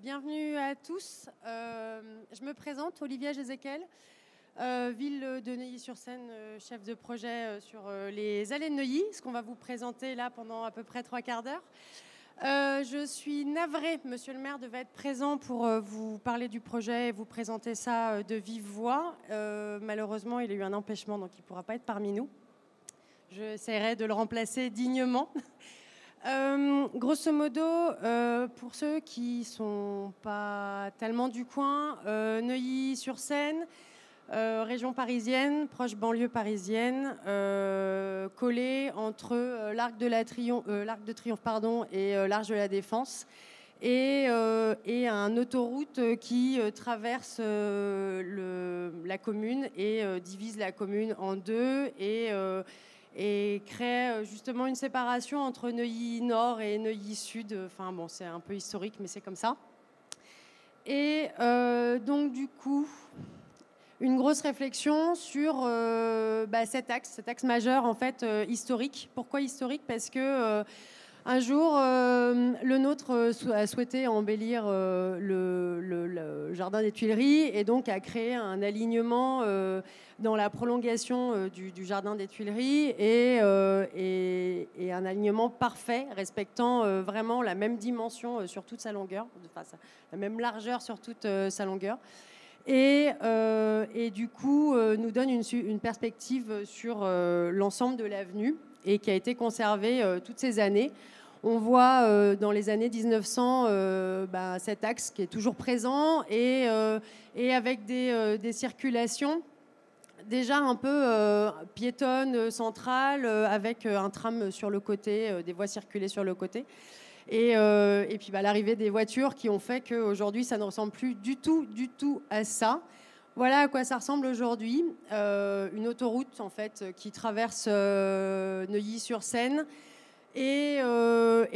bienvenue à tous. Euh, je me présente, Olivia Jézéquel, euh, ville de Neuilly-sur-Seine, euh, chef de projet sur les allées de Neuilly, ce qu'on va vous présenter là pendant à peu près trois quarts d'heure. je suis navrée, monsieur le maire devait être présent pour vous parler du projet et vous présenter ça de vive voix. malheureusement, il a eu un empêchement, donc il ne pourra pas être parmi nous. J'essaierai de le remplacer dignement. Euh, grosso modo, euh, pour ceux qui sont pas tellement du coin, euh, Neuilly-sur-Seine, région parisienne, proche banlieue parisienne, collée entre l'Arc de, Triomphe pardon, et l'Arche de la Défense. Et, et un autoroute qui traverse la commune et divise la commune en deux et et crée euh, justement une séparation entre Neuilly Nord et Neuilly Sud. Enfin bon, c'est un peu historique, mais c'est comme ça. Et euh, donc du coup, une grosse réflexion sur euh, bah, cet axe, cet axe majeur en fait historique. Pourquoi historique? Parce que un jour, euh, le nôtre euh, a souhaité embellir euh, le, jardin des Tuileries et donc a créé un alignement dans la prolongation du, jardin des Tuileries et, un alignement parfait, respectant vraiment la même dimension sur toute sa longueur, la même largeur sur toute sa longueur. Et, du coup, nous donne une perspective sur l'ensemble de l'avenue et qui a été conservée toutes ces années on voit euh, dans les années 1900 euh, bah, cet axe qui est toujours présent et, euh, avec des, circulations déjà un peu piétonnes, centrales, avec un tram sur le côté, des voies circulées sur le côté. Et, puis bah, l'arrivée des voitures qui ont fait qu'aujourd'hui, ça ne ressemble plus du tout, du tout à ça. Voilà à quoi ça ressemble aujourd'hui. une autoroute, en fait, qui traverse Neuilly-sur-Seine et, euh,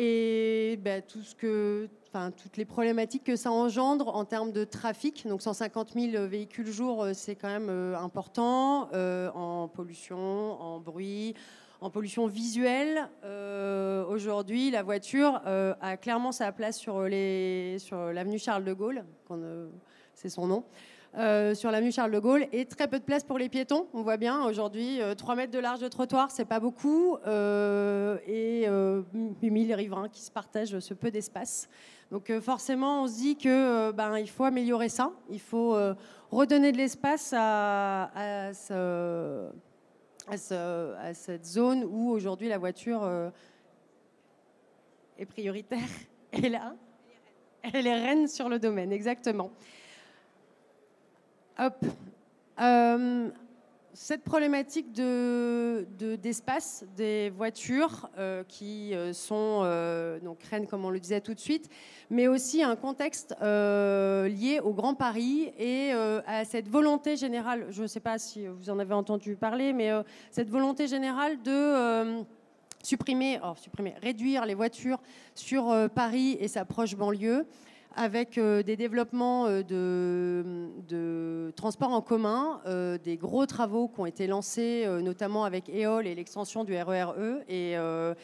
que, toutes les problématiques que ça engendre en termes de trafic. Donc 150 000 véhicules jour, euh, c'est quand même euh, important en pollution, en bruit, en pollution visuelle. Aujourd'hui, la voiture a clairement sa place sur l'avenue Charles de Gaulle, c'est son nom. Euh, sur l'avenue Charles de Gaulle et très peu de place pour les piétons. On voit bien aujourd'hui 3 euh, mètres de large de trottoir, c'est pas beaucoup, euh, et 8000 riverains qui se partagent ce peu d'espace. Donc forcément, on se dit que ben il faut améliorer ça, il faut redonner de l'espace à, à, cette zone où aujourd'hui la voiture est prioritaire. Et là, elle est reine sur le domaine, exactement. Euh, cette problématique de, d'espace des voitures euh, qui euh, sont donc reines, comme on le disait tout de suite, mais aussi un contexte lié au Grand Paris et à cette volonté générale, je ne sais pas si vous en avez entendu parler, mais cette volonté générale de supprimer, oh, supprimer, réduire les voitures sur Paris et sa proche banlieue avec euh, des développements euh, de, de transport en commun, euh, des gros travaux qui ont été lancés, notamment avec EOL et l'extension du RERE, e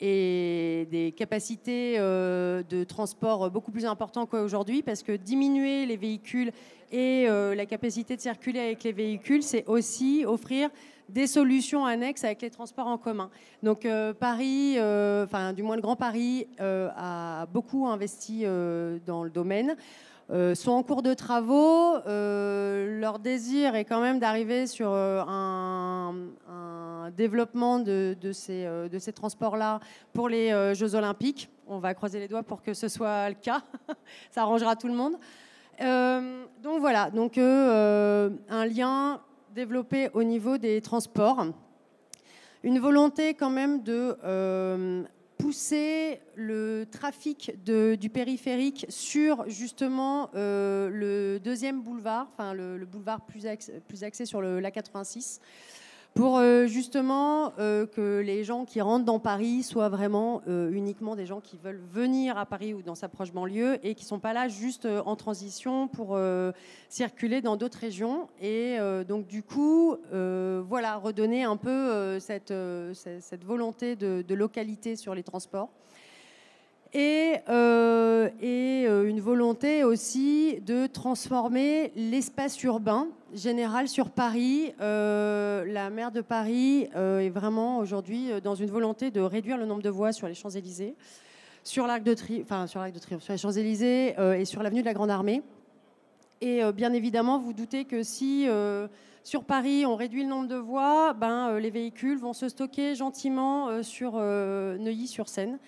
et des capacités de transport beaucoup plus importantes qu'aujourd'hui, parce que diminuer les véhicules et la capacité de circuler avec les véhicules, c'est aussi offrir des solutions annexes avec les transports en commun. Donc euh, Paris, euh, enfin du moins le Grand Paris, euh, a beaucoup investi dans le domaine. sont en cours de travaux. leur désir est quand même d'arriver sur un, développement de, ces, de ces transports-là pour les Jeux Olympiques. On va croiser les doigts pour que ce soit le cas. Ça arrangera tout le monde. donc voilà, donc un lien développé au niveau des transports. Une volonté quand même de euh, pousser le trafic du périphérique sur justement euh, le deuxième boulevard, enfin le, boulevard plus, plus axé sur le, la 86 pour euh, justement euh, que les gens qui rentrent dans Paris soient vraiment euh, uniquement des gens qui veulent venir à Paris ou dans sa proche banlieue et qui ne sont pas là juste en transition pour circuler dans d'autres régions. Et donc du coup, voilà, redonner un peu cette, cette volonté de, de, localité sur les transports. et, et une volonté aussi de transformer l'espace urbain général sur Paris. Euh, la maire de Paris est vraiment aujourd'hui dans une volonté de réduire le nombre de voies sur les Champs-Élysées, sur l'Arc de, Triomphe, enfin, sur, de Triomphe, sur les Champs-Élysées et sur l'avenue de la Grande Armée. Et bien évidemment, vous doutez que si sur Paris, on réduit le nombre de voies, ben, les véhicules vont se stocker gentiment sur Neuilly-sur-Seine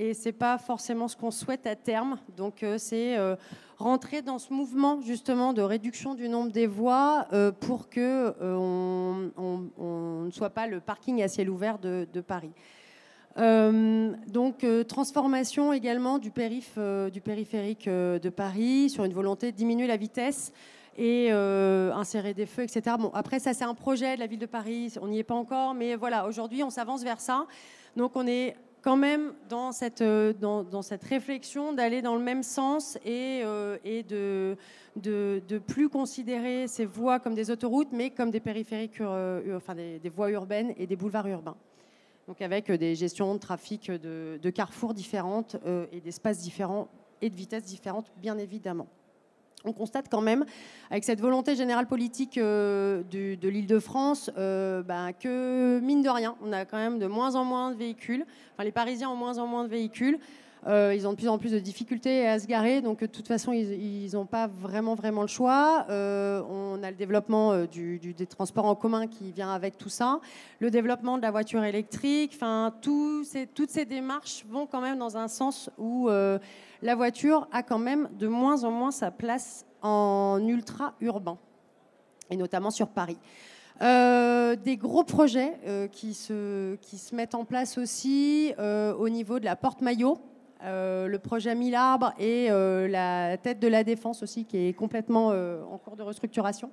et c'est pas forcément ce qu'on souhaite à terme. Donc euh, c'est euh, rentrer dans ce mouvement justement de réduction du nombre des voies euh, pour que on, ne soit pas le parking à ciel ouvert de, Paris. donc transformation également du, du périphérique de Paris sur une volonté de diminuer la vitesse et insérer des feux, etc. Bon, après ça c'est un projet de la ville de Paris, on n'y est pas encore, mais voilà, aujourd'hui on s'avance vers ça. Donc on est quand même dans cette, euh, dans, cette réflexion d'aller dans le même sens et, euh, de, de, plus considérer ces voies comme des autoroutes, mais comme des périphériques, euh, enfin des, voies urbaines et des boulevards urbains. Donc avec des gestions de trafic de, de carrefours différentes et d'espaces différents et de vitesses différentes, bien évidemment on constate quand même, avec cette volonté générale politique euh, de l'Île-de-France, euh, bah, que mine de rien, on a quand même de moins en moins de véhicules. Enfin, les Parisiens ont moins en moins de véhicules. Euh, ils ont de plus en plus de difficultés à se garer, donc de toute façon, ils n'ont pas vraiment, vraiment le choix. on a le développement des transports en commun qui vient avec tout ça, le développement de la voiture électrique. Enfin, toutes ces démarches vont quand même dans un sens où la voiture a quand même de moins en moins sa place en ultra-urbain, et notamment sur Paris. Euh, des gros projets euh, qui, se, mettent en place aussi euh, au niveau de la porte maillot. Le projet Mille arbres et la tête de la défense aussi qui est complètement en cours de restructuration.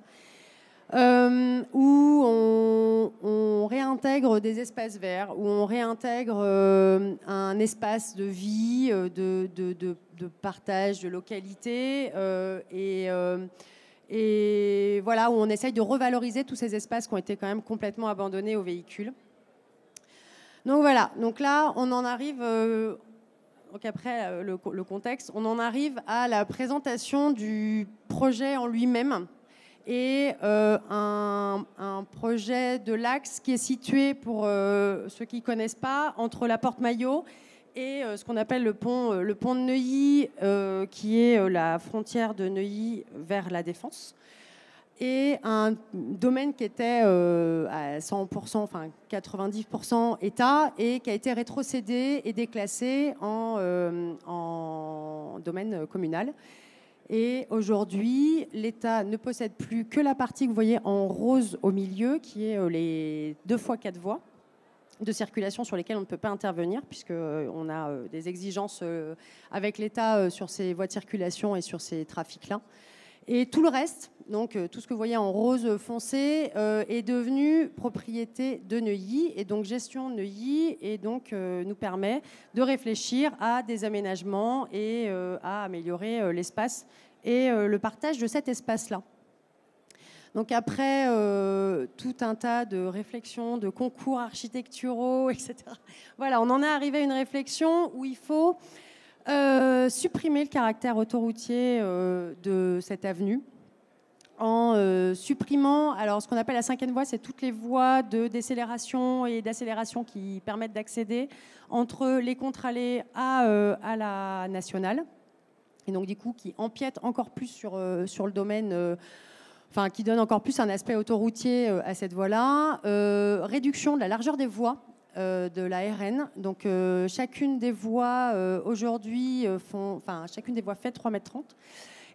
Euh, où on, réintègre des espaces verts, où on réintègre euh, un espace de vie, euh, de, de, partage, de localité, et, et, voilà, où on essaye de revaloriser tous ces espaces qui ont été quand même complètement abandonnés aux véhicules. Donc voilà, donc là, on en arrive donc après le, le, contexte, on en arrive à la présentation du projet en lui-même et euh, un, projet de l'axe qui est situé, pour euh, ceux qui ne connaissent pas, entre la porte Maillot et euh, ce qu'on appelle le pont, le pont de Neuilly, qui est la frontière de Neuilly vers la Défense. Et un domaine qui était à 100%, enfin 90% État, et qui a été rétrocédé et déclassé en, en domaine communal. Et aujourd'hui, l'État ne possède plus que la partie que vous voyez en rose au milieu, qui est euh, les deux fois quatre voies de circulation sur lesquelles on ne peut pas intervenir, puisqu'on euh, a euh, des exigences avec l'État sur ces voies de circulation et sur ces trafics-là. Et tout le reste, donc tout ce que vous voyez en rose foncé, est devenu propriété de Neuilly. Et donc gestion Neuilly et donc nous permet de réfléchir à des aménagements et à améliorer l'espace et le partage de cet espace-là. Donc après tout un tas de réflexions, de concours architecturaux, etc. Voilà, on en est arrivé à une réflexion où il faut euh, supprimer le caractère autoroutier euh, de cette avenue en euh, supprimant, alors ce qu'on appelle la cinquième voie, c'est toutes les voies de décélération et d'accélération qui permettent d'accéder entre les contre-allées à, à, la nationale, et donc du coup qui empiètent encore plus sur, sur le domaine enfin qui donne encore plus un aspect autoroutier à cette voie-là. réduction de la largeur des voies. Euh, de la RN. Donc euh, chacune des voies euh, aujourd'hui font, enfin chacune des voies fait 3 mètres 30.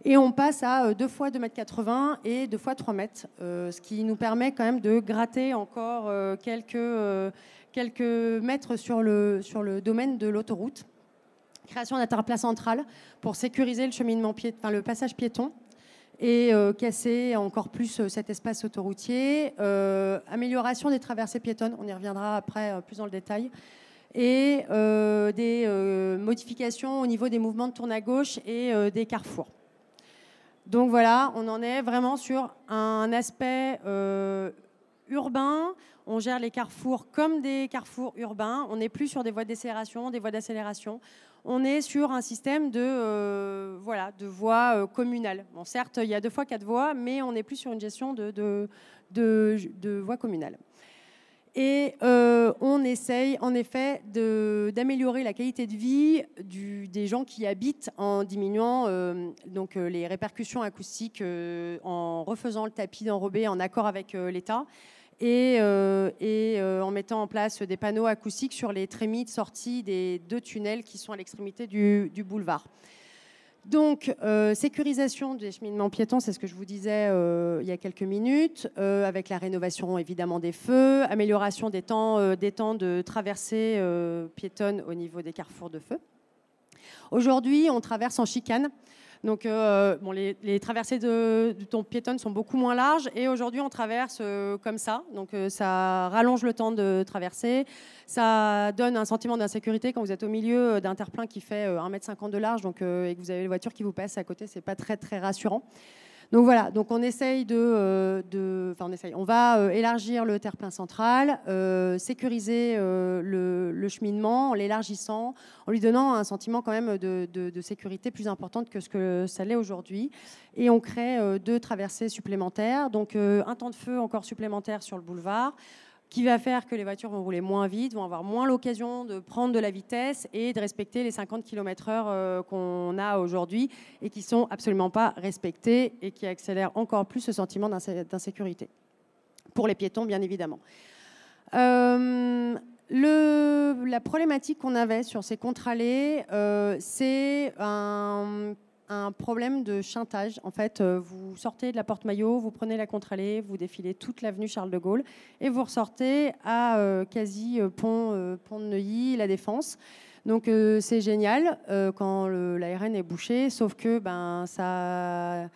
Et on passe à 2 fois 2 mètres 80 et 2 fois 3 mètres, ce qui nous permet quand même de gratter encore quelques, quelques mètres sur le, sur le domaine de l'autoroute. Création d'un terrain central pour sécuriser le cheminement pied, enfin, le passage piéton et euh, casser encore plus euh, cet espace autoroutier. Euh, amélioration des traversées piétonnes, on y reviendra après plus dans le détail. Et des modifications au niveau des mouvements de tourne à gauche et des carrefours. Donc voilà, on en est vraiment sur un aspect urbain. On gère les carrefours comme des carrefours urbains. On n'est plus sur des voies d'accélération, des voies d'accélération. On est sur un système de, voilà, de voies communales. Bon, certes, il y a deux fois quatre voies, mais on n'est plus sur une gestion de, de, communales. Et euh, on essaye en effet d'améliorer la qualité de vie des gens qui habitent en diminuant euh, euh, les répercussions acoustiques en refaisant le tapis d'enrobé en accord avec l'État et, en mettant en place des panneaux acoustiques sur les trémies de sortie des deux tunnels qui sont à l'extrémité du, boulevard. Donc, euh, sécurisation des cheminements piétons, c'est ce que je vous disais euh, il y a quelques minutes, euh, avec la rénovation évidemment des feux, amélioration des temps, des temps de traversée piétonne au niveau des carrefours de feu. Aujourd'hui, on traverse en chicane. Donc, euh, bon, les, traversées de, de, ton piétonne sont beaucoup moins larges. Et aujourd'hui, on traverse euh, comme ça. Donc, euh, ça rallonge le temps de traverser. Ça donne un sentiment d'insécurité quand vous êtes au milieu d'un terre-plein qui fait 1m50 de large donc, et que vous avez les voitures qui vous passent à côté. C'est pas très, très rassurant. Donc voilà, donc on essaye de, euh, enfin on essaye, on va euh, élargir le terre-plein central, euh, sécuriser le, cheminement en l'élargissant, en lui donnant un sentiment quand même de, de sécurité plus importante que ce que ça l'est aujourd'hui. Et on crée deux traversées supplémentaires, donc un temps de feu encore supplémentaire sur le boulevard qui va faire que les voitures vont rouler moins vite, vont avoir moins l'occasion de prendre de la vitesse et de respecter les 50 km/h euh, qu'on a aujourd'hui et qui sont absolument pas respectés et qui accélèrent encore plus ce sentiment d'insécurité. Pour les piétons, bien évidemment. Euh, la problématique qu'on avait sur ces contre-allées, euh, c'est un un problème de chantage. En fait, euh, vous sortez de la porte Maillot, vous prenez la contre-allée, vous défilez toute l'avenue Charles de Gaulle et vous ressortez à euh, quasi euh, pont, pont de Neuilly, la Défense. Donc c'est génial quand la RN est bouchée, sauf que ben, ça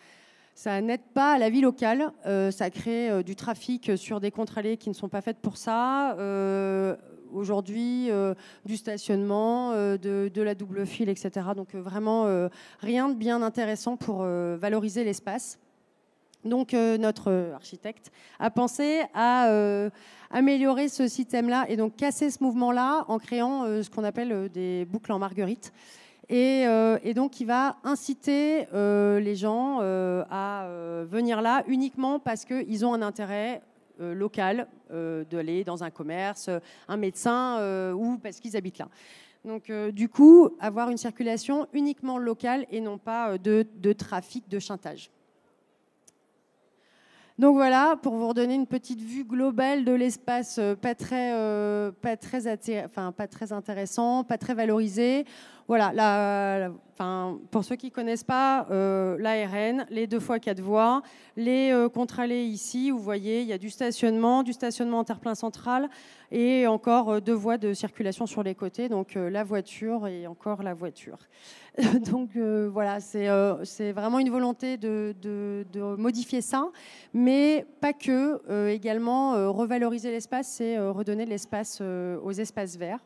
ça n'aide pas la vie locale, ça crée du trafic sur des contre-allées qui ne sont pas faites pour ça aujourd'hui euh, du stationnement, euh, de, la double file, etc. Donc euh, vraiment rien de bien intéressant pour valoriser l'espace. Donc notre architecte a pensé à améliorer ce système-là et donc casser ce mouvement-là en créant ce qu'on appelle des boucles en marguerite. Et, et, donc, il va inciter les gens à venir là uniquement parce qu'ils ont un intérêt euh, local, euh, d'aller dans un commerce, un médecin euh, ou parce qu'ils habitent là. Donc, du coup, avoir une circulation uniquement locale et non pas de, de trafic de chantage. Donc voilà, pour vous redonner une petite vue globale de l'espace pas très, pas, très enfin, pas très intéressant, pas très valorisé. Voilà, enfin, pour ceux qui ne connaissent pas, euh, l'ARN, les deux fois quatre voies, les euh, contre-allées ici, vous voyez, il y a du stationnement, du stationnement en terre-plein central et encore euh, deux voies de circulation sur les côtés, donc la voiture et encore la voiture. donc voilà, c'est vraiment une volonté de, de, modifier ça, mais pas que, également revaloriser l'espace, c'est redonner de l'espace aux espaces verts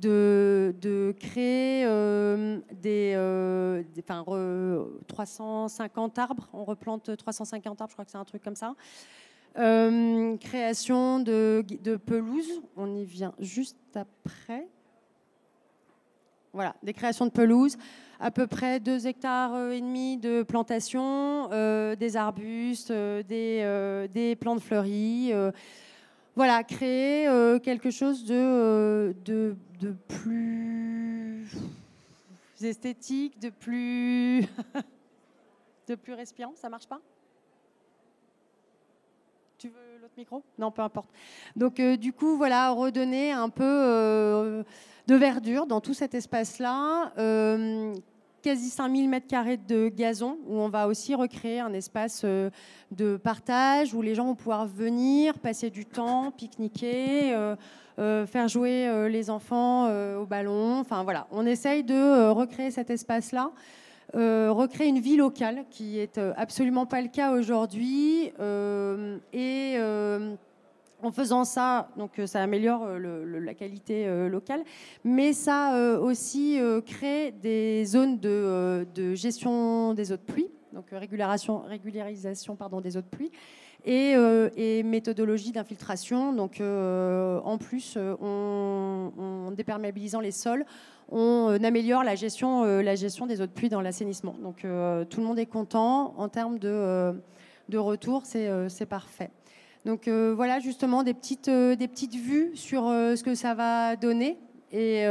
de, créer euh, des, 350 euh, arbres. On replante 350 arbres, je crois que c'est un truc comme ça. Euh, création de, de pelouse, on y vient juste après. Voilà, des créations de pelouse, à peu près 2 hectares et demi de plantation, des arbustes, des, des plantes fleuries voilà, créer euh, quelque chose de, euh, de, plus esthétique, de plus, de plus respirant. Ça marche pas? Tu veux l'autre micro? Non, peu importe. Donc, euh, du coup, voilà, redonner un peu de verdure dans tout cet espace-là quasi 5000 mètres carrés de gazon où on va aussi recréer un espace euh, de partage où les gens vont pouvoir venir, passer du temps, pique-niquer, euh, euh, faire jouer les enfants au ballon. Enfin voilà, on essaye de recréer cet espace-là. recréer une vie locale qui est absolument pas le cas aujourd'hui et en faisant ça, donc euh, ça améliore euh, la qualité euh, locale, mais ça aussi crée des zones de, gestion des eaux de pluie, donc régularisation, régularisation des eaux de pluie, et, méthodologie d'infiltration. Donc en plus, en déperméabilisant les sols, on améliore la gestion, des eaux de pluie dans l'assainissement. Donc tout le monde est content. En termes de retour, c'est parfait. Donc voilà justement des petites, des petites vues sur ce que ça va donner. Et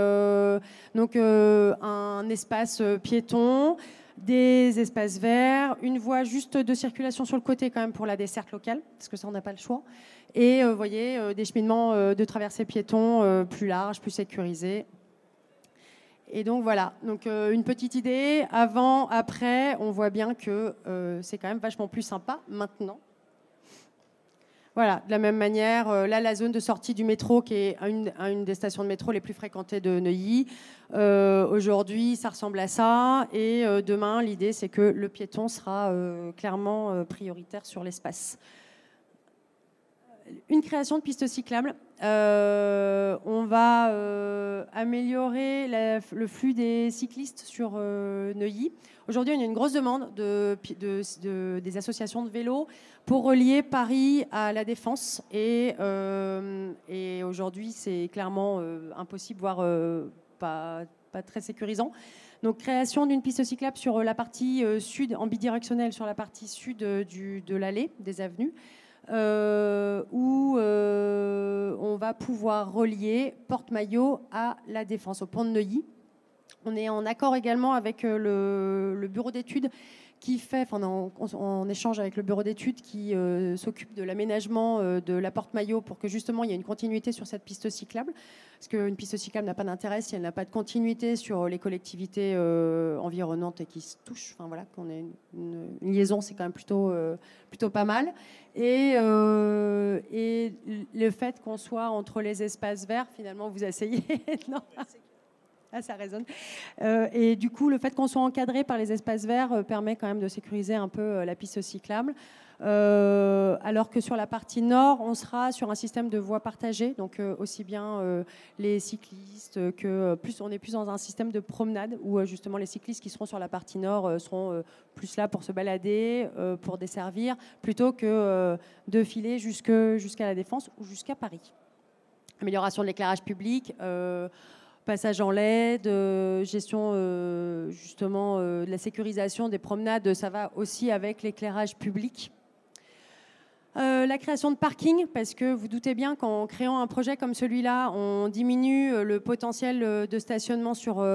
donc un espace piéton, des espaces verts, une voie juste de circulation sur le côté quand même pour la desserte locale, parce que ça on n'a pas le choix. Et vous voyez, des cheminements de traversée piétons plus larges, plus sécurisés. Et donc voilà, donc une petite idée. Avant, après, on voit bien que c'est quand même vachement plus sympa maintenant. Voilà, de la même manière, là, la zone de sortie du métro, qui est une, une des stations de métro les plus fréquentées de Neuilly, aujourd'hui, ça ressemble à ça. Et demain, l'idée, c'est que le piéton sera clairement prioritaire sur l'espace une création de pistes cyclables. Euh, on va euh, améliorer le flux des cyclistes sur euh, Neuilly. Aujourd'hui, y a une grosse demande de, des associations de vélos pour relier Paris à la Défense. Et, aujourd'hui, c'est clairement impossible, voire pas, très sécurisant. Donc, création d'une piste cyclable sur la partie sud, en bidirectionnel, sur la partie sud de l'allée des avenues. Euh, où euh, on va pouvoir relier Porte-Maillot à la Défense, au pont de Neuilly. On est en accord également avec euh, le bureau d'études qui fait, enfin, en échange avec le bureau d'études qui euh, s'occupe de l'aménagement euh, de la porte maillot pour que justement il y ait une continuité sur cette piste cyclable. Parce qu'une piste cyclable n'a pas d'intérêt si elle n'a pas de continuité sur les collectivités euh, environnantes et qui se touchent. Enfin voilà, qu'on ait une, liaison, c'est quand même plutôt, plutôt pas mal. Et, et le fait qu'on soit entre les espaces verts, finalement, vous asseyez. non? Ah, ça résonne. Euh, et du coup, le fait qu'on soit encadré par les espaces verts euh, permet quand même de sécuriser un peu euh, la piste cyclable. alors que sur la partie nord, on sera sur un système de voies partagées, donc aussi bien les cyclistes que plus on est plus dans un système de promenade où justement les cyclistes qui seront sur la partie nord seront plus là pour se balader, pour desservir, plutôt que de filer jusqu'à la défense ou jusqu'à Paris. Amélioration de l'éclairage public passage en LED, euh, gestion euh, justement euh, de la sécurisation des promenades, ça va aussi avec l'éclairage public. la création de parking, parce que vous doutez bien qu'en créant un projet comme celui-là, on diminue le potentiel de stationnement sur,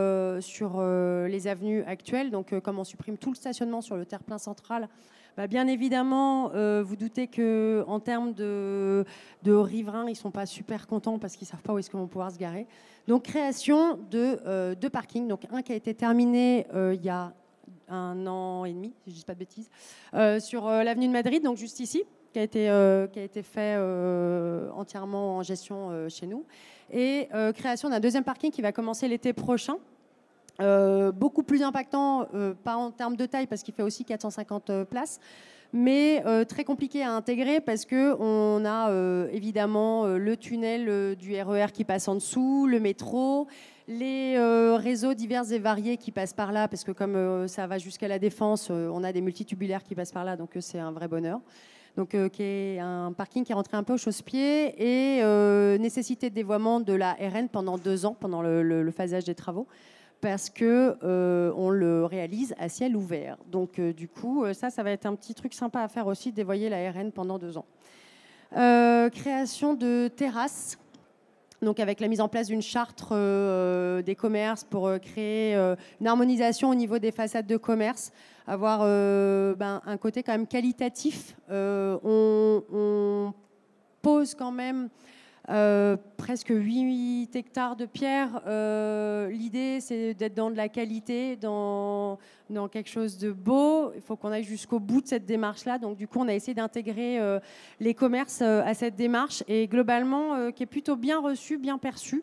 sur les avenues actuelles. Donc, comme on supprime tout le stationnement sur le terre-plein central, bah, bien évidemment, vous doutez qu'en termes de, riverains, ils ne sont pas super contents parce qu'ils ne savent pas où est-ce qu'ils vont pouvoir se garer. Donc création de euh, deux parkings, donc un qui a été terminé euh, il y a un an et demi, si je ne dis pas de bêtises, euh, sur l'avenue de Madrid, donc juste ici, qui a été, qui a été fait entièrement en gestion chez nous, et création d'un deuxième parking qui va commencer l'été prochain. Beaucoup plus impactant, pas en termes de taille parce qu'il fait aussi 450 places, mais euh, très compliqué à intégrer parce que on a euh, évidemment euh, le tunnel du RER e qui passe en dessous, le métro, les réseaux divers et variés qui passent par là, parce que comme ça va jusqu'à la défense, on a des multitubulaires qui passent par là, donc c'est un vrai bonheur. Donc, qui est un parking qui est rentré un peu au chausse-pied et nécessité de dévoiement de la RN pendant deux ans, pendant le phasage des travaux parce que euh, on le réalise à ciel ouvert. Donc euh, du coup, euh, ça, ça va être un petit truc sympa à faire aussi, dévoyer la RN pendant deux ans. création de terrasses. Donc avec la mise en place d'une charte des commerces pour créer une harmonisation au niveau des façades de commerce, avoir ben, un côté quand même qualitatif. On, on, pose quand même euh, presque 8 hectares de pierre. Euh, l'idée, c'est d'être dans de la qualité, dans, dans quelque chose de beau. Il faut qu'on aille jusqu'au bout de cette démarche-là. Donc, du coup, on a essayé d'intégrer euh, les commerces à cette démarche et globalement, qui est plutôt bien reçu, bien perçu.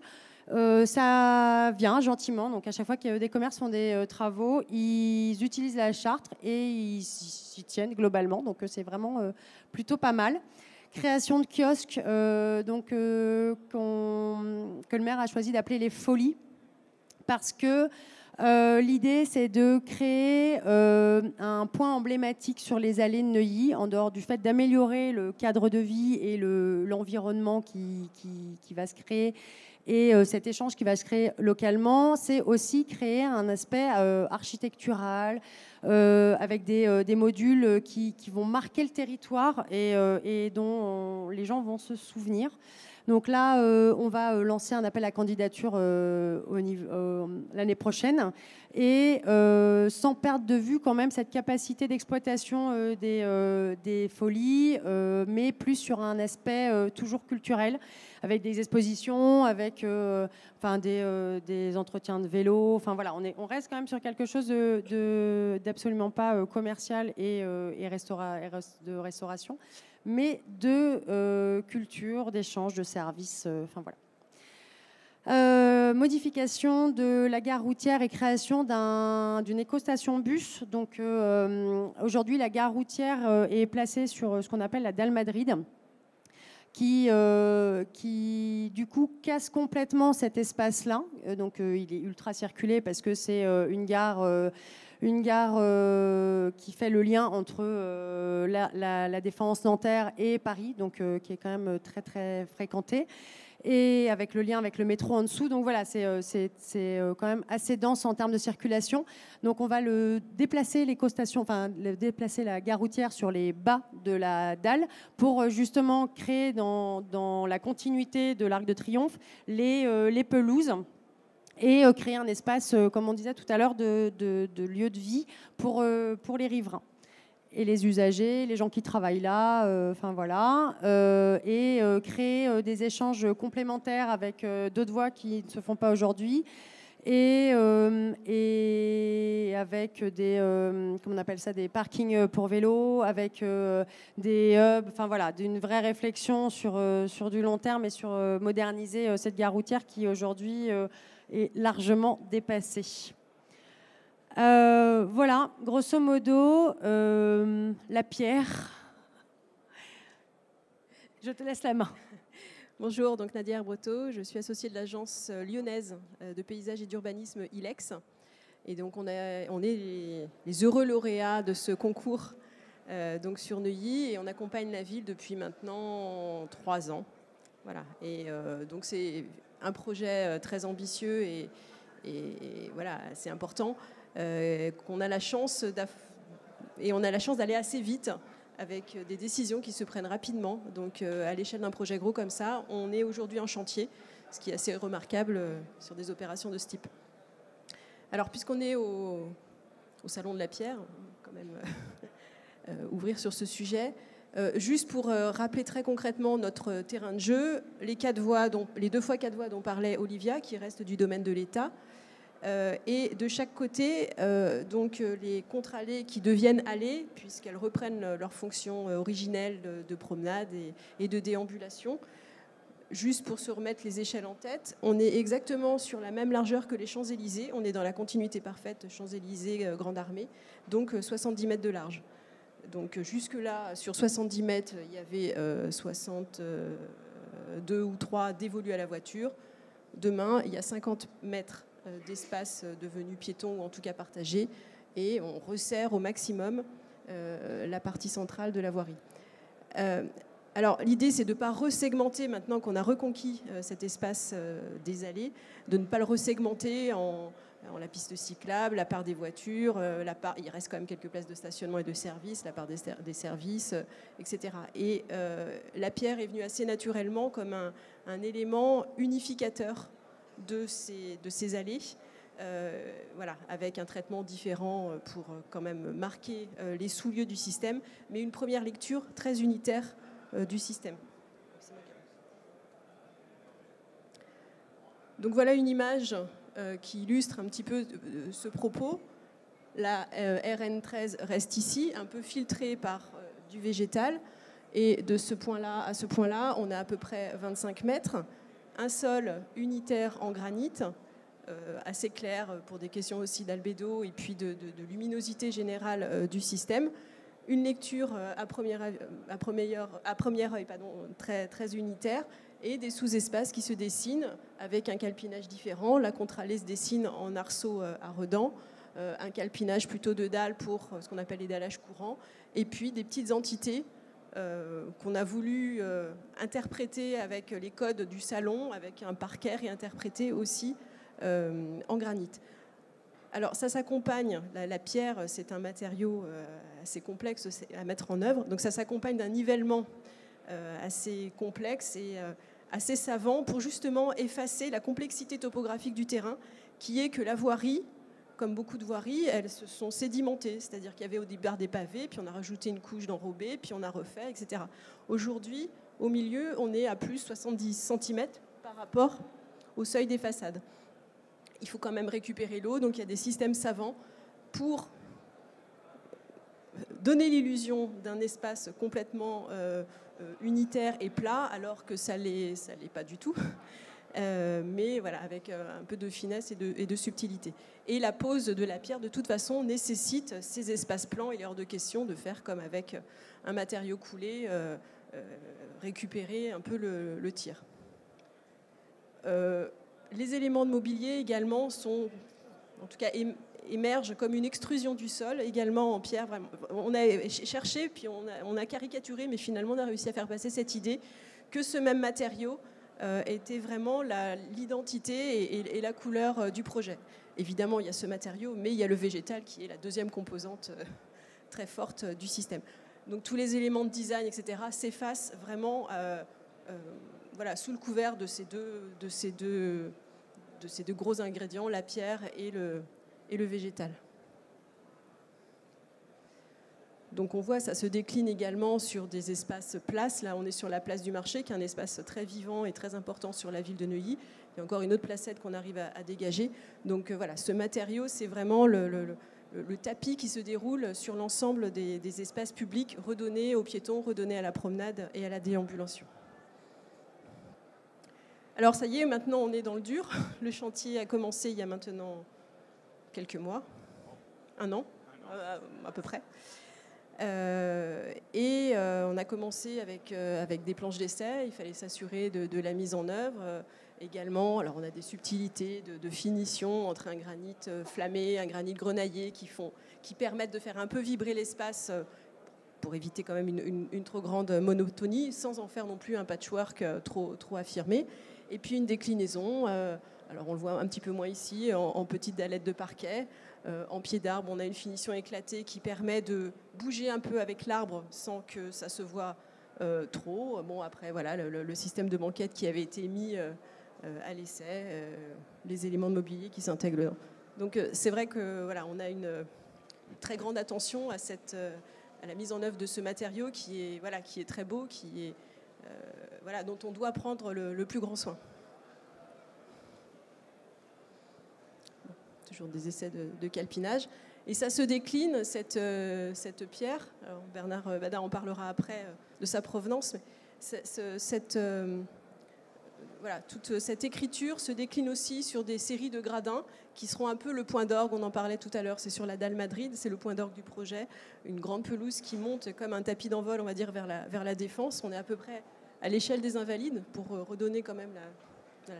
ça vient gentiment. Donc, à chaque fois que des commerces font des travaux, ils utilisent la charte et ils s'y tiennent globalement. Donc, c'est vraiment plutôt pas mal création de kiosques euh, euh, que le maire a choisi d'appeler les folies parce que euh, l'idée, c'est de créer un point emblématique sur les allées de Neuilly, en dehors du fait d'améliorer le cadre de vie et l'environnement qui, va se créer, Et cet échange qui va se créer localement, c'est aussi créer un aspect architectural, avec des, modules qui, vont marquer le territoire et dont les gens vont se souvenir. Donc là, euh, on va euh, lancer un appel à candidature euh, l'année prochaine et sans perdre de vue quand même cette capacité d'exploitation des, folies, mais plus sur un aspect toujours culturel, avec des expositions, avec enfin, des, entretiens de vélo. Enfin voilà, on, est, on reste quand même sur quelque chose d'absolument pas commercial et de restauration mais de euh, culture, d'échange, de services. Euh, enfin voilà. Euh, modification de la gare routière et création d'une écostation bus. Donc aujourd'hui, la gare routière est placée sur ce qu'on appelle la dalle Madrid, qui, qui du coup casse complètement cet espace-là. donc il est ultra circulé parce que c'est une gare une gare euh, qui fait le lien entre euh, la, défense Nanterre et Paris, donc euh, qui est quand même très très fréquentée et avec le lien avec le métro en dessous. Donc voilà, c'est quand même assez dense en termes de circulation. Donc on va le déplacer l'éco-station, enfin déplacer la gare routière sur les bas de la dalle pour justement créer dans, dans la continuité de l'Arc de Triomphe les, les pelouses et euh, créer un espace, euh, comme on disait tout à l'heure, de, lieu de vie pour, euh, pour les riverains et les usagers, les gens qui travaillent là, enfin voilà, et créer des échanges complémentaires avec d'autres voies qui ne se font pas aujourd'hui, et, et, avec des, comment on appelle ça, des parkings pour vélos, avec des hubs, enfin voilà, d'une vraie réflexion sur, sur du long terme et sur moderniser cette gare routière qui aujourd'hui est largement dépassé. Euh, voilà, grosso modo, euh, la pierre. Je te laisse la main. Bonjour, donc Nadia Herbreteau, je suis associée de l'agence lyonnaise de paysage et d'urbanisme ILEX. Et donc on, est les, heureux lauréats de ce concours euh, donc sur Neuilly et on accompagne la ville depuis maintenant trois ans. Voilà. Et donc c'est un projet euh, très ambitieux et, voilà, c'est important euh, qu'on a la chance et on a la chance d'aller assez vite avec des décisions qui se prennent rapidement. Donc euh, à l'échelle d'un projet gros comme ça, on est aujourd'hui en chantier, ce qui est assez remarquable sur des opérations de ce type. Alors puisqu'on est au, au, Salon de la Pierre, quand même ouvrir sur ce sujet. Euh, juste pour euh, rappeler très concrètement notre terrain de jeu, les, quatre voies dont, les deux fois quatre voies dont parlait Olivia, qui restent du domaine de l'État, euh, et de chaque côté, donc les contre-allées qui deviennent allées, puisqu'elles reprennent leur fonction originelle de, promenade et, de déambulation. Juste pour se remettre les échelles en tête, on est exactement sur la même largeur que les Champs-Élysées. On est dans la continuité parfaite Champs-Élysées, Grande Armée, donc 70 mètres de large. Donc jusque-là, sur 70 mètres, il y avait 62 euh, ou 3 dévolus à la voiture. Demain, il y a 50 mètres euh, d'espace devenu piéton ou en tout cas partagé. Et on resserre au maximum euh, la partie centrale de la voirie. alors l'idée, c'est de ne pas resegmenter, maintenant qu'on a reconquis cet espace des allées, de ne pas le resegmenter en la piste cyclable, la part des voitures, euh, la part, il reste quand même quelques places de stationnement et de services, la part des, services, euh, etc. Et euh, la pierre est venue assez naturellement comme un, élément unificateur de ces, allées. voilà, avec un traitement différent pour quand même marquer les sous-lieux du système, mais une première lecture très unitaire du système. Donc voilà une image euh, qui illustre un petit peu euh, ce propos. La euh, RN13 reste ici, un peu filtrée par du végétal. Et de ce point-là à ce point-là, on a à peu près 25 mètres. Un sol unitaire en granit, assez clair pour des questions aussi d'albédo et puis de, luminosité générale du système. Une lecture à première, à première, à première œil pardon, très, très unitaire et des sous-espaces qui se dessinent avec un calpinage différent. La contralée se dessine en arceau euh, à redans, un calpinage plutôt de dalles pour euh, ce qu'on appelle les dallages courants, et puis des petites entités qu'on a voulu interpréter avec les codes du salon, avec un parquet réinterprété aussi en granit. Alors ça s'accompagne, la, pierre c'est un matériau assez complexe à mettre en œuvre, donc ça s'accompagne d'un nivellement assez complexe et assez savant pour justement effacer la complexité topographique du terrain, qui est que la voirie, comme beaucoup de voiries, elles se sont sédimentées, c'est-à-dire qu'il y avait au départ des pavés, puis on a rajouté une couche d'enrobé, puis on a refait, etc. Aujourd'hui, au milieu, on est à plus 70 cm par rapport au seuil des façades. Il faut quand même récupérer l'eau, donc il y a des systèmes savants pour donner l'illusion d'un espace complètement euh, euh, unitaire et plat, alors que ça ne l'est pas du tout. Euh, mais voilà, avec un peu de finesse et de, subtilité. Et la pose de la pierre, de toute façon, nécessite ces espaces plans. Il est hors de question de faire comme avec un matériau coulé, récupérer un peu le, le tir. les éléments de mobilier également sont, en tout cas, émerge comme une extrusion du sol, également en pierre. On a cherché, puis on a, caricaturé, mais finalement on a réussi à faire passer cette idée que ce même matériau euh, était vraiment l'identité et, la couleur euh, du projet. Évidemment, il y a ce matériau, mais il y a le végétal qui est la deuxième composante euh, très forte du système. Donc tous les éléments de design, etc., s'effacent vraiment voilà, sous le couvert de ces deux, gros ingrédients, la pierre et le, et le végétal. Donc on voit, ça se décline également sur des espaces places. Là, on est sur la place du marché, qui est un espace très vivant et très important sur la ville de Neuilly. Il y a encore une autre placette qu'on arrive à, dégager. Donc euh, voilà, ce matériau, c'est vraiment le, tapis qui se déroule sur l'ensemble des, des, espaces publics, redonnés aux piétons, redonnés à la promenade et à la déambulation. Alors ça y est, maintenant on est dans le dur. Le chantier a commencé il y a maintenant quelques mois, un an, euh, à peu près. Euh, et euh, on a commencé avec, avec des planches d'essai. Il fallait s'assurer de, la mise en œuvre. également, alors on a des subtilités de, finition entre un granit flammé, un granit grenaillé qui, font, qui permettent de faire un peu vibrer l'espace pour éviter quand même une, trop grande monotonie, sans en faire non plus un patchwork trop, trop affirmé. Et puis une déclinaison. Alors on le voit un petit peu moins ici, en, petite dalette de parquet. Euh, en pied d'arbre, on a une finition éclatée qui permet de bouger un peu avec l'arbre sans que ça se voit euh, trop. Bon, après, voilà, le, système de banquette qui avait été mis euh, à l'essai, les éléments de mobilier qui s'intègrent. Donc c'est vrai que voilà, on a une très grande attention à, cette, à la mise en œuvre de ce matériau qui est, voilà, qui est très beau, qui est, voilà, dont on doit prendre le plus grand soin. Toujours des essais de, calpinage. Et ça se décline, cette, euh, cette pierre. Bernard euh, Badin en parlera après euh, de sa provenance. Mais cette, voilà, toute cette écriture se décline aussi sur des séries de gradins qui seront un peu le point d'orgue. On en parlait tout à l'heure, c'est sur la dalle Madrid, c'est le point d'orgue du projet. Une grande pelouse qui monte comme un tapis d'envol, on va dire, vers la, vers la défense. On est à peu près à l'échelle des Invalides pour redonner quand même la, la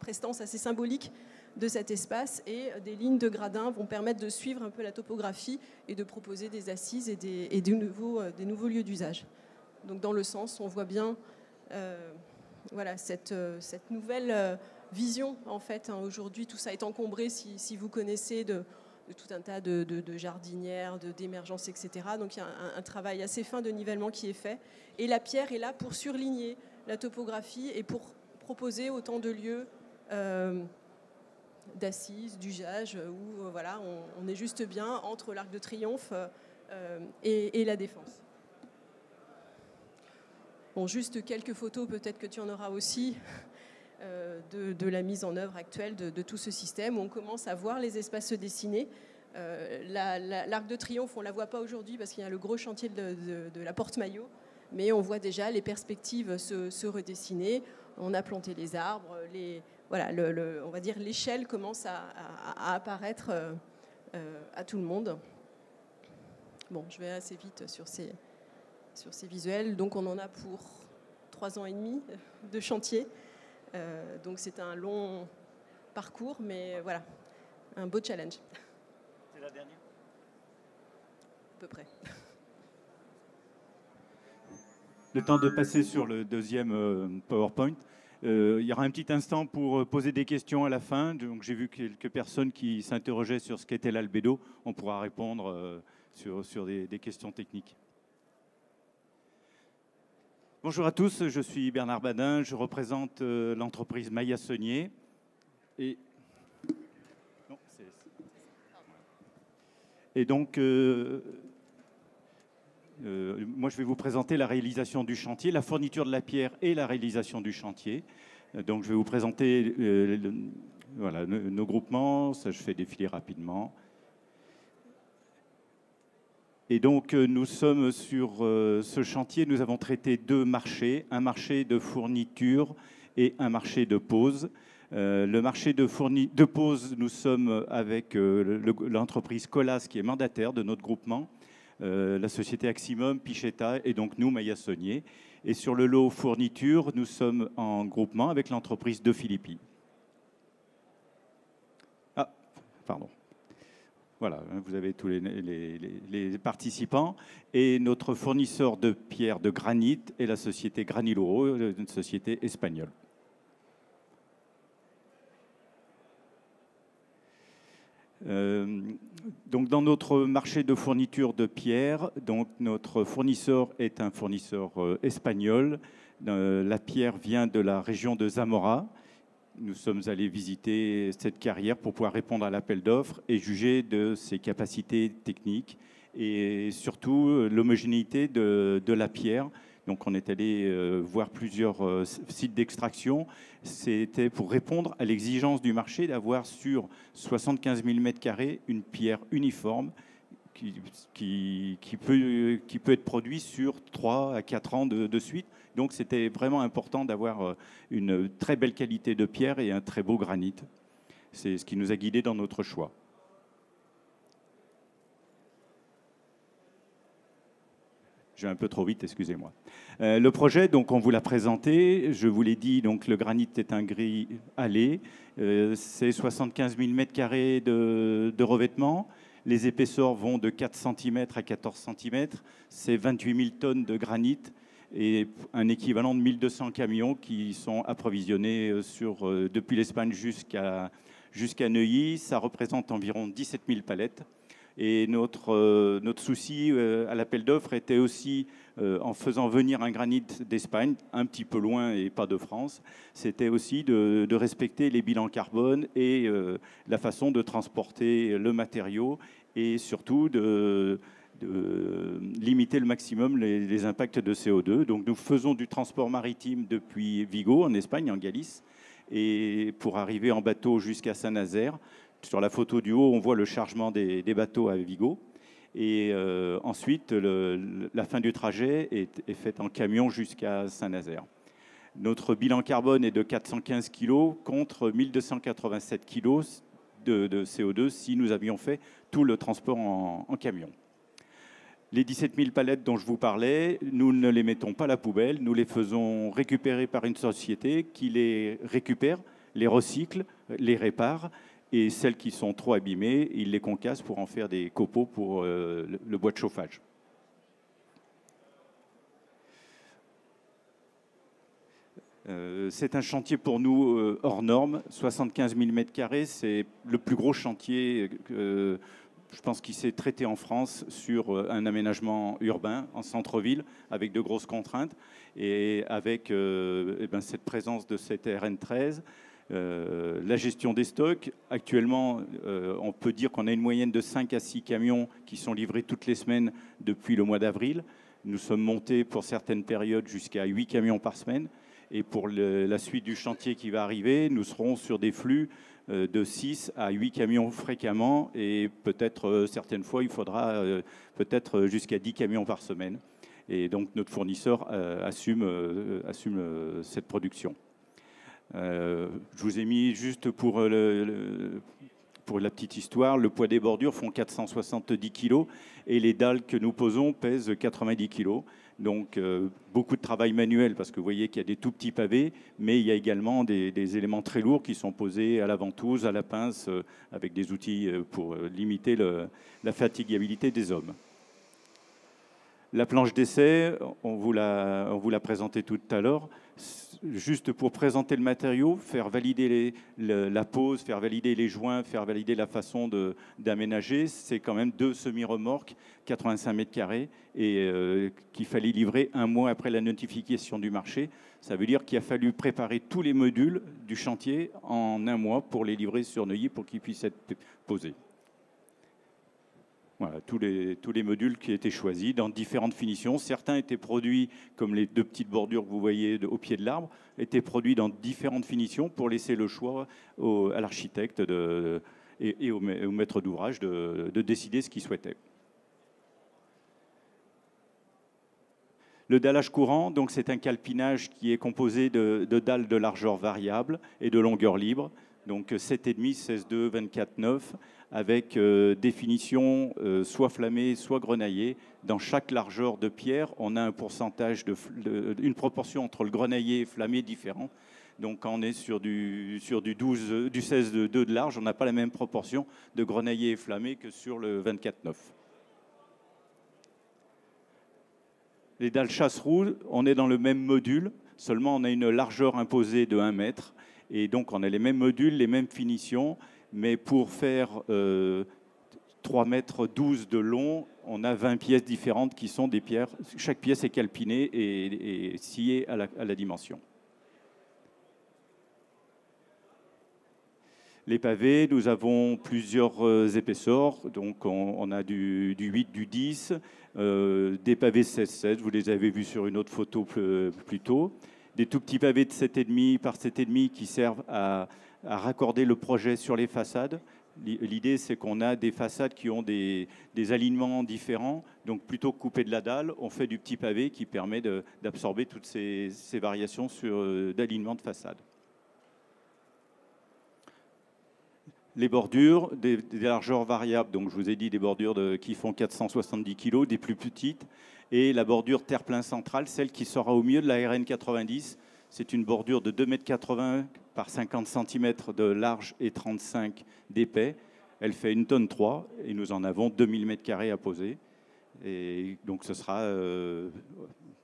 prestance assez symbolique de cet espace et des lignes de gradins vont permettre de suivre un peu la topographie et de proposer des assises et des, nouveaux, euh, des nouveaux lieux d'usage. Donc dans le sens, on voit bien euh, voilà, cette, euh, cette nouvelle vision en fait. Hein. Aujourd'hui, tout ça est encombré si, vous connaissez de, tout un tas de, de, jardinières, d'émergence, etc. Donc il y a un, travail assez fin de nivellement qui est fait. Et la pierre est là pour surligner la topographie et pour proposer autant de lieux d'assises, d'usage, où euh, voilà, on, est juste bien entre l'Arc de Triomphe euh, et, la Défense. Bon, juste quelques photos, peut-être que tu en auras aussi, euh, de, la mise en œuvre actuelle de, tout ce système. On commence à voir les espaces se dessiner. L'Arc de Triomphe, on ne la voit pas aujourd'hui parce qu'il y a le gros chantier de, la Porte-Maillot, mais on voit déjà les perspectives se, se redessiner. On a planté les arbres, les, voilà, on va dire l'échelle commence à, apparaître euh, euh, à tout le monde. Bon, je vais assez vite sur ces, sur ces visuels. Donc on en a pour trois ans et demi de chantier. Euh, donc c'est un long parcours, mais voilà, un beau challenge. C'est la dernière? À peu près. le temps de passer sur le deuxième PowerPoint. Il y aura un petit instant pour poser des questions à la fin. Donc j'ai vu quelques personnes qui s'interrogeaient sur ce qu'était l'albédo. On pourra répondre sur, sur des, questions techniques. Bonjour à tous, je suis Bernard Badin, je représente l'entreprise Maya Saunier. Et Et donc, euh, euh, moi, je vais vous présenter la réalisation du chantier, la fourniture de la pierre et la réalisation du chantier. Euh, donc, je vais vous présenter voilà, nos groupements. Ça, je fais défiler rapidement. Et donc, nous sommes sur ce chantier. Nous avons traité deux marchés, un marché de fourniture et un marché de pose. Euh, le marché de, de pause, nous sommes avec euh, l'entreprise Colas qui est mandataire de notre groupement, euh, la société Aximum, Pichetta et donc nous, Maya Saunier. Et sur le lot fourniture, nous sommes en groupement avec l'entreprise de Philippi. Ah, pardon. Voilà, hein, vous avez tous les, participants. Et notre fournisseur de pierres de granit est la société Graniloro, une société espagnole. Euh, donc dans notre marché de fourniture de pierre, donc notre fournisseur est un fournisseur euh, espagnol. Euh, la pierre vient de la région de Zamora. Nous sommes allés visiter cette carrière pour pouvoir répondre à l'appel d'offres et juger de ses capacités techniques et surtout l'homogénéité de, de la pierre donc on est allé euh, voir plusieurs euh, sites d'extraction. C'était pour répondre à l'exigence du marché d'avoir sur 75 000 m2 une pierre uniforme qui, peut, être produite sur 3 à 4 ans de, de suite. Donc c'était vraiment important d'avoir euh, une très belle qualité de pierre et un très beau granit. C'est ce qui nous a guidés dans notre choix. Je vais un peu trop vite, excusez-moi. Euh, le projet, donc, on vous l'a présenté. Je vous l'ai dit, donc, le granit est un gris allé. Euh, c'est 75 000 m2 de, de revêtement. Les épaisseurs vont de 4 cm à 14 cm. C'est 28 000 tonnes de granit et un équivalent de 1200 camions qui sont approvisionnés euh, sur, depuis l'Espagne jusqu'à jusqu'à Neuilly. Ça représente environ 17 000 palettes. Et notre, euh, notre souci euh, à l'appel d'offres était aussi, euh, en faisant venir un granit d'Espagne, un petit peu loin et pas de France, c'était aussi de, respecter les bilans carbone et la façon de transporter le matériau et surtout de, limiter le maximum les, les, impacts de CO2. Donc nous faisons du transport maritime depuis Vigo, en Espagne, en Galice, et pour arriver en bateau jusqu'à Saint-Nazaire. Sur la photo du haut, on voit le chargement des, bateaux à Vigo. Et euh, ensuite, la fin du trajet est, faite en camion jusqu'à Saint-Nazaire. Notre bilan carbone est de 415 kg contre 1287 kg de, CO2 si nous avions fait tout le transport en, en, camion. Les 17 000 palettes dont je vous parlais, nous ne les mettons pas à la poubelle, nous les faisons récupérer par une société qui les récupère, les recycle, les répare et celles qui sont trop abîmées, ils les concassent pour en faire des copeaux pour euh, le bois de chauffage. Euh, c'est un chantier pour nous euh, hors norme, 75 000 m2, c'est le plus gros chantier, je pense, qui s'est traité en France sur un aménagement urbain en centre-ville, avec de grosses contraintes, et avec eh ben, cette présence de cette RN13, euh, la gestion des stocks, actuellement, euh, on peut dire qu'on a une moyenne de 5 à 6 camions qui sont livrés toutes les semaines depuis le mois d'avril. Nous sommes montés pour certaines périodes jusqu'à 8 camions par semaine. Et pour la suite du chantier qui va arriver, nous serons sur des flux euh, de 6 à 8 camions fréquemment. Et peut-être certaines fois, il faudra peut-être jusqu'à 10 camions par semaine. Et donc notre fournisseur assume, assume cette production. Euh, je vous ai mis juste pour, euh, pour la petite histoire, le poids des bordures font 470 kg et les dalles que nous posons pèsent 90 kg. Donc euh, beaucoup de travail manuel parce que vous voyez qu'il y a des tout petits pavés, mais il y a également des, éléments très lourds qui sont posés à la ventouse, à la pince, avec des outils pour limiter la fatigabilité des hommes. La planche d'essai, on vous l'a présenté tout à l'heure juste pour présenter le matériau, faire valider la pose, faire valider les joints, faire valider la façon d'aménager, c'est quand même deux semi-remorques, 85 mètres carrés, et euh, qu'il fallait livrer un mois après la notification du marché. Ça veut dire qu'il a fallu préparer tous les modules du chantier en un mois pour les livrer sur Neuilly pour qu'ils puissent être posés tous, les, tous les modules qui étaient choisis dans différentes finitions. Certains étaient produits, comme les deux petites bordures que vous voyez au pied de l'arbre, étaient produits dans différentes finitions pour laisser le choix à l'architecte et, au, maître d'ouvrage de, décider ce qu'il souhaitait. Le dallage courant, donc c'est un calpinage qui est composé de, dalles de largeur variable et de longueur libre, donc 7,5, 16,2, 24,9, avec euh, définition euh, soit flammée, soit grenaillée. Dans chaque largeur de pierre, on a un pourcentage, une proportion entre le grenaillé et flammé différent. Donc quand on est sur du, sur du, 12, du 16 de 2 de large, on n'a pas la même proportion de grenaillé et flammé que sur le 24-9. Les dalles chasse-roue, on est dans le même module, seulement on a une largeur imposée de 1 mètre. Et donc on a les mêmes modules, les mêmes finitions, mais pour faire 3 euh, mètres 12 de long, on a 20 pièces différentes qui sont des pierres. Chaque pièce est calpinée et, sciée à la, dimension. Les pavés, nous avons plusieurs euh, épaisseurs, donc on, a du, 8, du 10, euh, des pavés 16-16, vous les avez vus sur une autre photo plus, plus tôt, des tout petits pavés de 7,5 par 7,5 qui servent à, à raccorder le projet sur les façades. L'idée, c'est qu'on a des façades qui ont des, alignements différents. Donc, plutôt que couper de la dalle, on fait du petit pavé qui permet d'absorber toutes ces, variations euh, d'alignement de façade. Les bordures, des, largeurs variables. Donc, je vous ai dit des bordures qui font 470 kg, des plus petites. Et la bordure terre-plein centrale, celle qui sera au milieu de la RN 90. C'est une bordure de 2,80 m par 50 cm de large et 35 d'épais. Elle fait une tonne 3 et nous en avons 2000 m2 à poser. Et donc ce sera euh,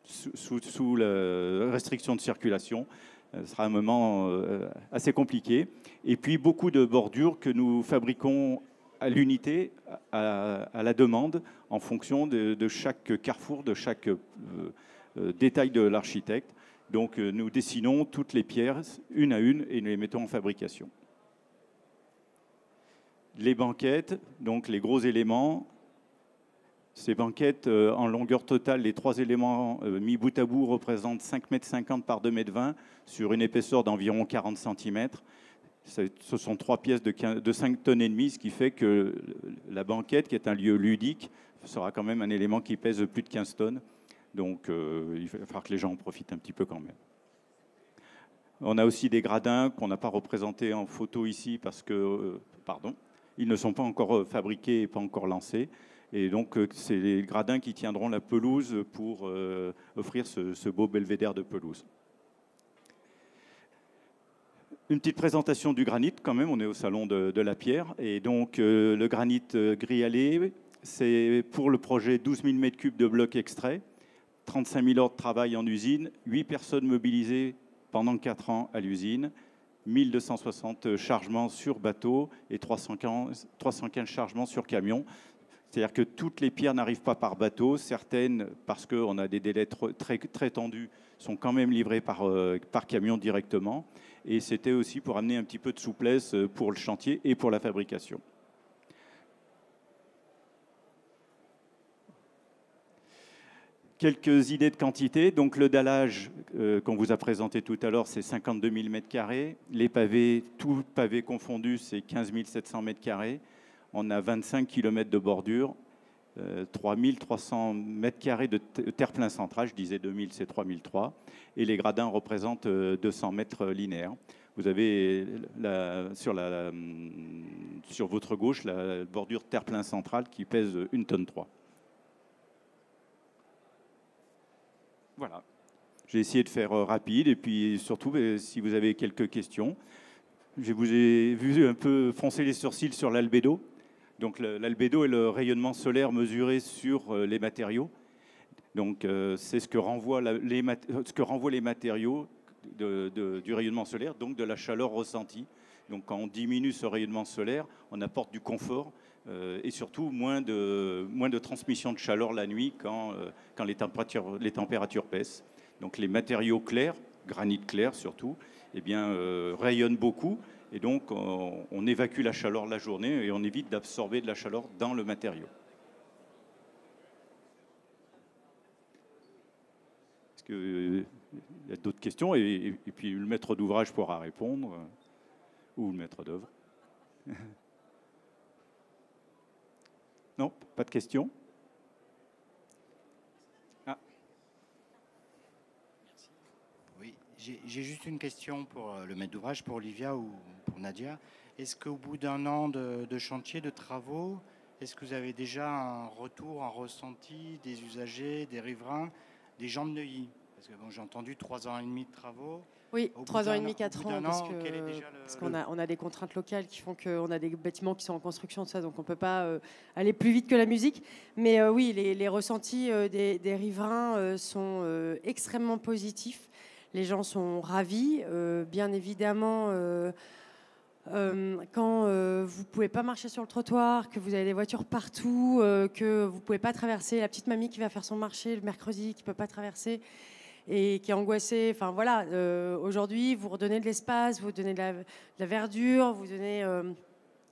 sous, la restriction de circulation. Ce sera un moment euh, assez compliqué. Et puis beaucoup de bordures que nous fabriquons à l'unité, à, la demande, en fonction de, chaque carrefour, de chaque euh, détail de l'architecte. Donc euh, nous dessinons toutes les pierres une à une et nous les mettons en fabrication. Les banquettes, donc les gros éléments, ces banquettes euh, en longueur totale, les trois éléments euh, mis bout à bout représentent 5,50 m par 2,20 m sur une épaisseur d'environ 40 cm. Ce sont trois pièces de, de 5 tonnes et demie, ce qui fait que la banquette, qui est un lieu ludique, sera quand même un élément qui pèse plus de 15 tonnes. Donc euh, il va falloir que les gens en profitent un petit peu quand même. On a aussi des gradins qu'on n'a pas représentés en photo ici parce que, euh, pardon, ils ne sont pas encore euh, fabriqués et pas encore lancés. Et donc, c'est les gradins qui tiendront la pelouse pour offrir ce, beau belvédère de pelouse. Une petite présentation du granit, quand même, on est au salon de, la pierre. Et donc, le granit gris c'est pour le projet 12 000 m3 de blocs extraits. 35 000 heures de travail en usine, 8 personnes mobilisées pendant 4 ans à l'usine, 1260 chargements sur bateau et 315, 315 chargements sur camion. C'est-à-dire que toutes les pierres n'arrivent pas par bateau, certaines, parce qu'on a des délais très, très tendus, sont quand même livrées par, euh, par camion directement. Et c'était aussi pour amener un petit peu de souplesse pour le chantier et pour la fabrication. Quelques idées de quantité. Donc le dallage euh, qu'on vous a présenté tout à l'heure, c'est 52 000 m2. Les pavés, tout pavé confondu, c'est 15 700 m2. On a 25 km de bordure, 3 300 m2 de terre-plein central. Je disais 2000, c'est 3003. Et les gradins représentent 200 euh, mètres linéaires. Vous avez sur, la, sur votre gauche la bordure terre-plein central qui pèse 1 tonne 3. Voilà. J'ai essayé de faire euh, rapide et puis surtout, euh, si vous avez quelques questions, je vous ai vu un peu froncer les sourcils sur l'albédo. Donc l'albédo est le rayonnement solaire mesuré sur euh, les matériaux. Donc c'est ce, que renvoient les ce que renvoient les matériaux du rayonnement solaire, donc de la chaleur ressentie. Donc quand on diminue ce rayonnement solaire, on apporte du confort et surtout moins de, moins de transmission de chaleur la nuit quand, euh, quand les, températures, les températures baissent. Donc les matériaux clairs, granit clair surtout, eh bien, euh, rayonnent beaucoup et donc on, évacue la chaleur la journée et on évite d'absorber de la chaleur dans le matériau. Est-ce qu'il y a d'autres questions? Et, puis le maître d'ouvrage pourra répondre ou le maître d'œuvre. Non, pas de questions ah. Oui, j'ai juste une question pour euh, le maître d'ouvrage, pour Olivia ou pour Nadia. Est-ce qu'au bout d'un an de, de, chantier, de travaux, est-ce que vous avez déjà un retour, un ressenti des usagers, des riverains, des gens de Neuilly? Parce que bon, j'ai entendu trois ans et demi de travaux. Oui, trois ans et demi, quatre ans, parce qu'on a, on a des contraintes locales qui font qu'on a des bâtiments qui sont en construction, ça, donc on ne peut pas euh, aller plus vite que la musique. Mais euh, oui, les, ressentis euh, des, riverains sont extrêmement positifs. Les gens sont ravis, bien évidemment. quand vous pouvez pas marcher sur le trottoir, que vous avez des voitures partout, que vous pouvez pas traverser, la petite mamie qui va faire son marché le mercredi, qui peut pas traverser, et qui est angoissé. Enfin voilà, euh, aujourd'hui, vous redonnez de l'espace, vous donnez de la, verdure, vous donnez euh,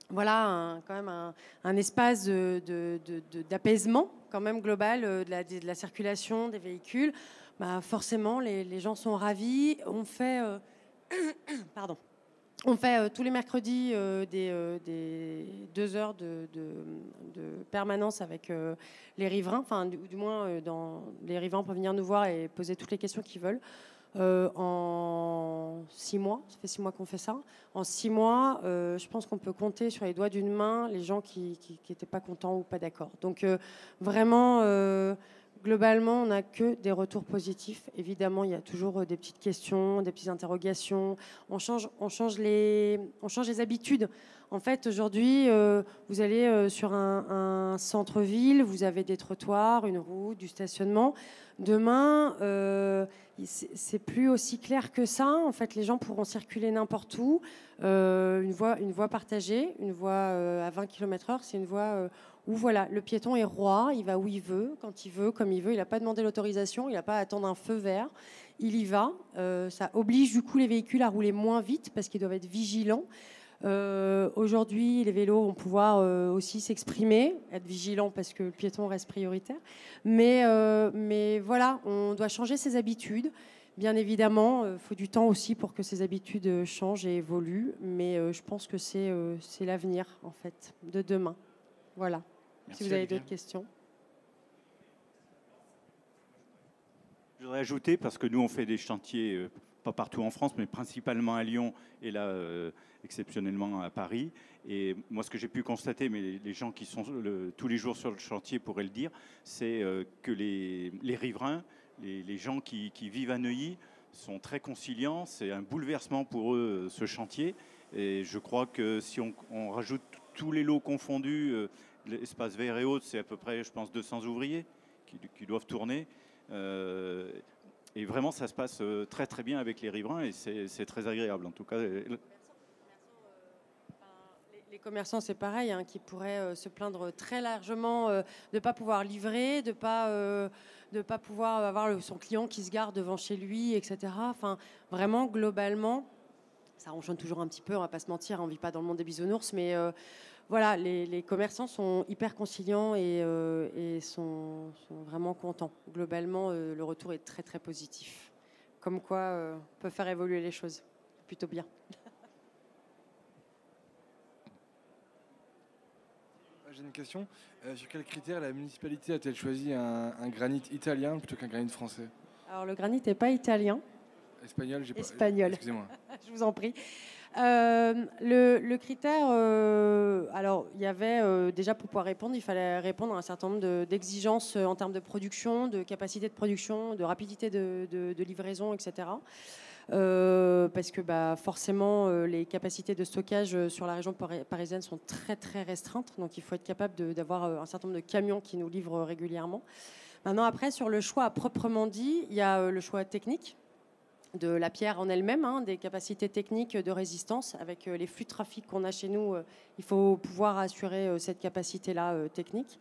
voilà quand même un, espace d'apaisement quand même global euh, de la, circulation des véhicules. Bah, forcément, les, les, gens sont ravis. On fait, pardon. On fait euh, tous les mercredis euh, euh, des, deux heures de, permanence avec les riverains, enfin du, moins dans, les riverains peuvent venir nous voir et poser toutes les questions qu'ils veulent. en six mois, ça fait six mois qu'on fait ça. En six mois, je pense qu'on peut compter sur les doigts d'une main les gens qui n'étaient pas contents ou pas d'accord. Donc vraiment Globalement, on n'a que des retours positifs. Évidemment, il y a toujours euh, des petites questions, des petites interrogations. On change, les, habitudes. En fait, aujourd'hui, euh, vous allez euh, sur un, centre-ville, vous avez des trottoirs, une route, du stationnement. Demain, c'est plus aussi clair que ça. En fait, les gens pourront circuler n'importe où. une, voie, une voie partagée, une voie à 20 km/h, c'est une voie où voilà, le piéton est roi, il va où il veut, quand il veut, comme il veut, il n'a pas demandé l'autorisation, il n'a pas à attendre un feu vert, il y va. Euh, ça oblige du coup les véhicules à rouler moins vite parce qu'ils doivent être vigilants. Euh, aujourd'hui, les vélos vont pouvoir euh, aussi s'exprimer, être vigilants parce que le piéton reste prioritaire. Mais, mais voilà, on doit changer ses habitudes. Bien évidemment, il faut du temps aussi pour que ces habitudes changent et évoluent, mais je pense que c'est l'avenir en fait de demain. Voilà si vous avez d'autres questions. Je voudrais ajouter, parce que nous, on fait des chantiers, euh, pas partout en France, mais principalement à Lyon et là, euh, exceptionnellement à Paris. Et moi, ce que j'ai pu constater, mais les gens qui sont tous les jours sur le chantier pourraient le dire, c'est euh, que les, riverains, les, gens qui, vivent à Neuilly, sont très conciliants. C'est un bouleversement pour eux, ce chantier. Et je crois que si on, on rajoute tous les lots confondus, l'espace vert et haute, c'est à peu près, je pense, 200 ouvriers qui, doivent tourner. Euh, et vraiment, ça se passe euh, très très bien avec les riverains et c'est très agréable en tout cas. Les commerçants, c'est pareil, hein, qui pourraient euh, se plaindre très largement de ne pas pouvoir livrer, de ne pas, pas pouvoir avoir son client qui se garde devant chez lui, etc. Enfin, vraiment, globalement, ça ronchonne toujours un petit peu, on va pas se mentir, on ne vit pas dans le monde des bisounours, mais voilà, les, commerçants sont hyper conciliants et, euh, sont, vraiment contents. Globalement, euh, le retour est très très positif. Comme quoi, euh, on peut faire évoluer les choses plutôt bien. J'ai une question. sur quels critères la municipalité a-t-elle choisi un, granit italien plutôt qu'un granit français? Alors le granit n'est pas italien. Espagnol, j'ai pas. Espagnol. Excusez-moi. Je vous en prie. Euh, le, critère, euh, alors il y avait euh, déjà pour pouvoir répondre, il fallait répondre à un certain nombre d'exigences en termes de production, de capacité de production, de rapidité de, livraison, etc. parce que bah, forcément, les capacités de stockage sur la région parisienne sont très très restreintes, donc il faut être capable d'avoir un certain nombre de camions qui nous livrent régulièrement. Maintenant, après, sur le choix proprement dit, il y a le choix technique de la pierre en elle-même, hein, des capacités techniques de résistance. Avec les flux de trafic qu'on a chez nous, il faut pouvoir assurer cette capacité-là technique.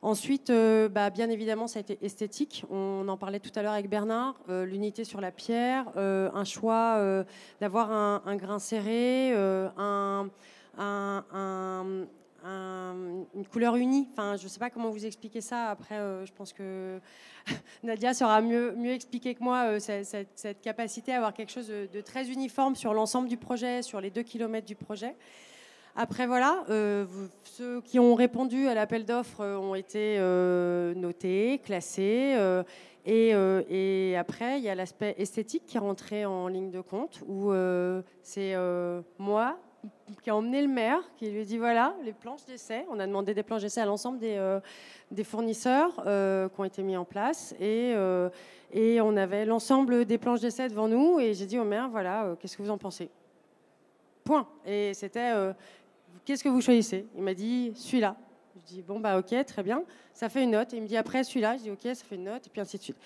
Ensuite, bah, bien évidemment, ça a été esthétique. On en parlait tout à l'heure avec Bernard. L'unité sur la pierre, un choix d'avoir un, grain serré, un, une couleur unie. Enfin, je ne sais pas comment vous expliquer ça. Après, euh, je pense que Nadia saura mieux, mieux expliquer que moi euh, cette, capacité à avoir quelque chose de, très uniforme sur l'ensemble du projet, sur les deux kilomètres du projet. Après, voilà, euh, ceux qui ont répondu à l'appel d'offres ont été notés, classés. Et, et, après, il y a l'aspect esthétique qui est rentré en ligne de compte, où c'est moi, qui a emmené le maire, qui lui a dit voilà, les planches d'essai. On a demandé des planches d'essai à l'ensemble des, euh, des fournisseurs euh, qui ont été mis en place. Et, euh, et on avait l'ensemble des planches d'essai devant nous. Et j'ai dit au maire voilà, qu'est-ce que vous en pensez? Point. Et c'était qu'est-ce que vous choisissez? Il m'a dit celui-là. Je dis bon, bah ok, très bien. Ça fait une note. Et il me dit après celui-là. Je dis ok, ça fait une note. Et puis ainsi de suite.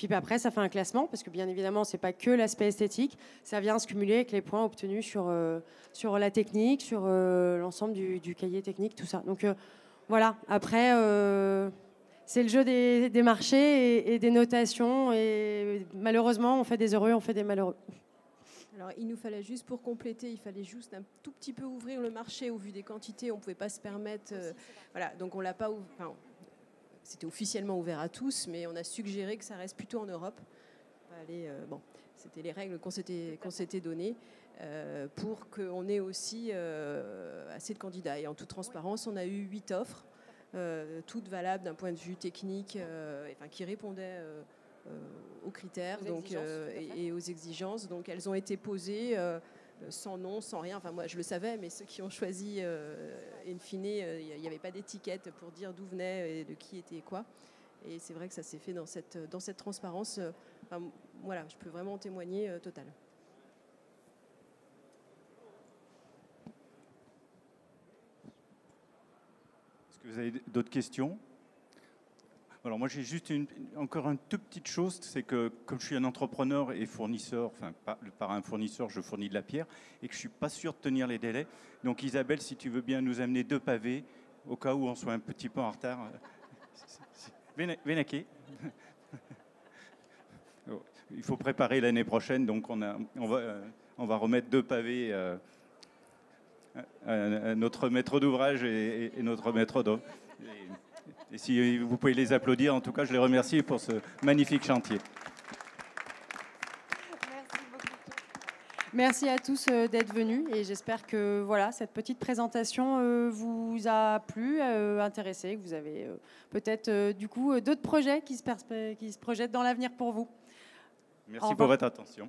Puis bah, après, ça fait un classement, parce que bien évidemment, ce n'est pas que l'aspect esthétique, ça vient se cumuler avec les points obtenus sur, euh, sur la technique, sur euh, l'ensemble du, cahier technique, tout ça. Donc euh, voilà, après, c'est le jeu des, des marchés et, des notations, et malheureusement, on fait des heureux, on fait des malheureux. Alors, il nous fallait juste pour compléter, il fallait juste un tout petit peu ouvrir le marché au vu des quantités. On ne pouvait pas se permettre. voilà, donc on l'a pas ouvert c'était officiellement ouvert à tous, mais on a suggéré que ça reste plutôt en Europe. Allez, euh, bon, c'était les règles qu'on s'était, qu'on s'était données euh, pour qu'on ait aussi euh, assez de candidats. Et en toute transparence, on a eu huit offres, toutes valables d'un point de vue technique, enfin, qui répondaient aux critères donc, et, et, aux exigences. Donc elles ont été posées sans nom, sans rien. Enfin, moi, je le savais, mais ceux qui ont choisi, euh, euh, il n'y avait pas d'étiquette pour dire d'où venait et de qui était quoi. Et c'est vrai que ça s'est fait dans cette, dans cette transparence. voilà, je peux vraiment en témoigner euh, total. Est-ce que vous avez d'autres questions? Alors moi j'ai juste encore une toute petite chose, c'est que comme je suis un entrepreneur et fournisseur, enfin par, un fournisseur je fournis de la pierre et que je suis pas sûr de tenir les délais. Donc Isabelle, si tu veux bien nous amener deux pavés au cas où on soit un petit peu en retard. Vénaké. Il faut préparer l'année prochaine, donc on, on, va, remettre deux pavés euh, à, notre maître d'ouvrage et, et, notre maître d'eau. Et si vous pouvez les applaudir, en tout cas, je les remercie pour ce magnifique chantier. Merci à tous euh, d'être venus et j'espère que voilà, cette petite présentation euh, vous a plu, euh, intéressé, que vous avez peut-être du coup d'autres projets qui se, qui se projettent dans l'avenir pour vous. Merci pour votre attention.